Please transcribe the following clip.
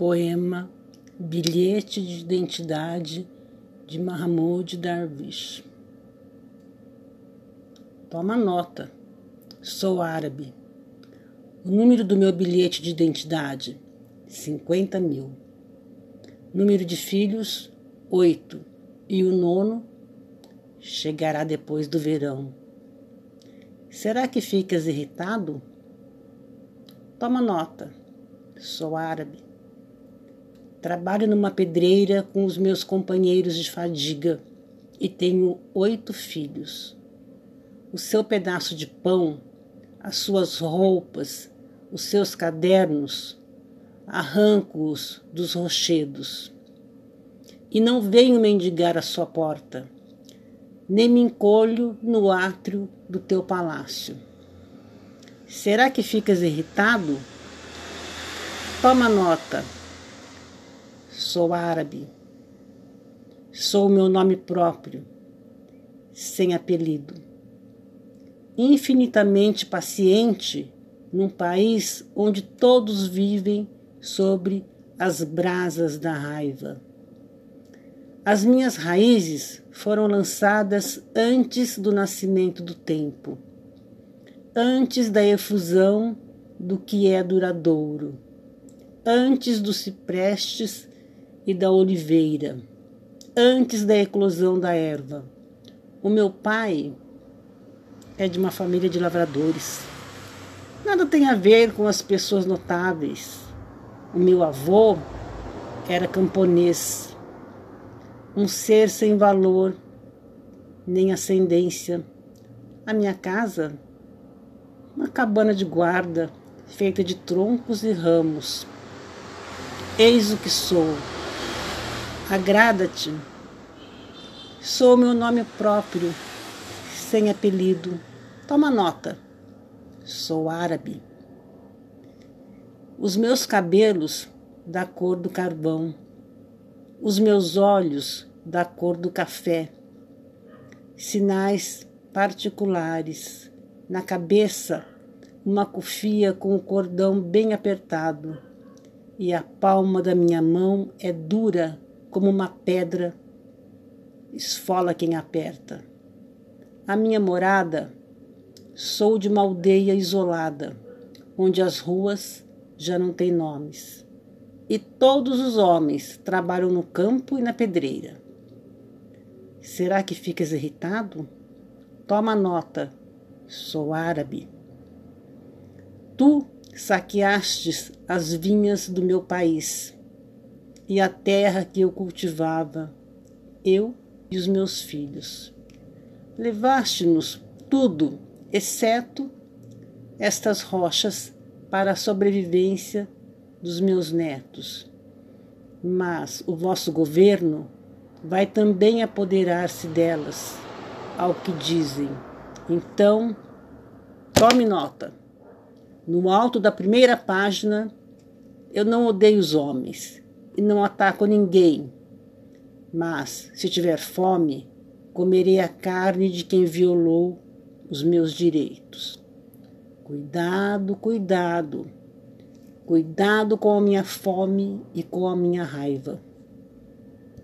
Poema Bilhete de Identidade de Mahmoud Darwish. Toma nota. Sou árabe. O número do meu bilhete de identidade: 50 mil. Número de filhos: 8. E o nono chegará depois do verão. Será que ficas irritado? Toma nota. Sou árabe. Trabalho numa pedreira com os meus companheiros de fadiga e tenho oito filhos. O seu pedaço de pão, as suas roupas, os seus cadernos, arranco-os dos rochedos. E não venho mendigar a sua porta, nem me encolho no átrio do teu palácio. Será que ficas irritado? Toma nota. Sou árabe. Sou o meu nome próprio, sem apelido. Infinitamente paciente num país onde todos vivem sobre as brasas da raiva. As minhas raízes foram lançadas antes do nascimento do tempo, antes da efusão do que é duradouro, antes dos ciprestes e da oliveira, antes da eclosão da erva. O meu pai é de uma família de lavradores. Nada tem a ver com as pessoas notáveis. O meu avô era camponês, um ser sem valor nem ascendência. A minha casa, uma cabana de guarda feita de troncos e ramos. Eis o que sou Agrada-te. Sou meu nome próprio, sem apelido. Toma nota. Sou árabe. Os meus cabelos da cor do carvão, os meus olhos da cor do café. Sinais particulares. Na cabeça, uma cofia com o cordão bem apertado, e a palma da minha mão é dura como uma pedra, esfola quem aperta. A minha morada, sou de uma aldeia isolada, onde as ruas já não têm nomes. E todos os homens trabalham no campo e na pedreira. Será que ficas irritado? Toma nota, sou árabe. Tu saqueastes as vinhas do meu país e a terra que eu cultivava, eu e os meus filhos. Levaste-nos tudo, exceto estas rochas para a sobrevivência dos meus netos. Mas o vosso governo vai também apoderar-se delas, ao que dizem. Então, tome nota. No alto da primeira página, eu não odeio os homens e não ataco ninguém. Mas, se tiver fome, comerei a carne de quem violou os meus direitos. Cuidado, cuidado. Cuidado com a minha fome e com a minha raiva.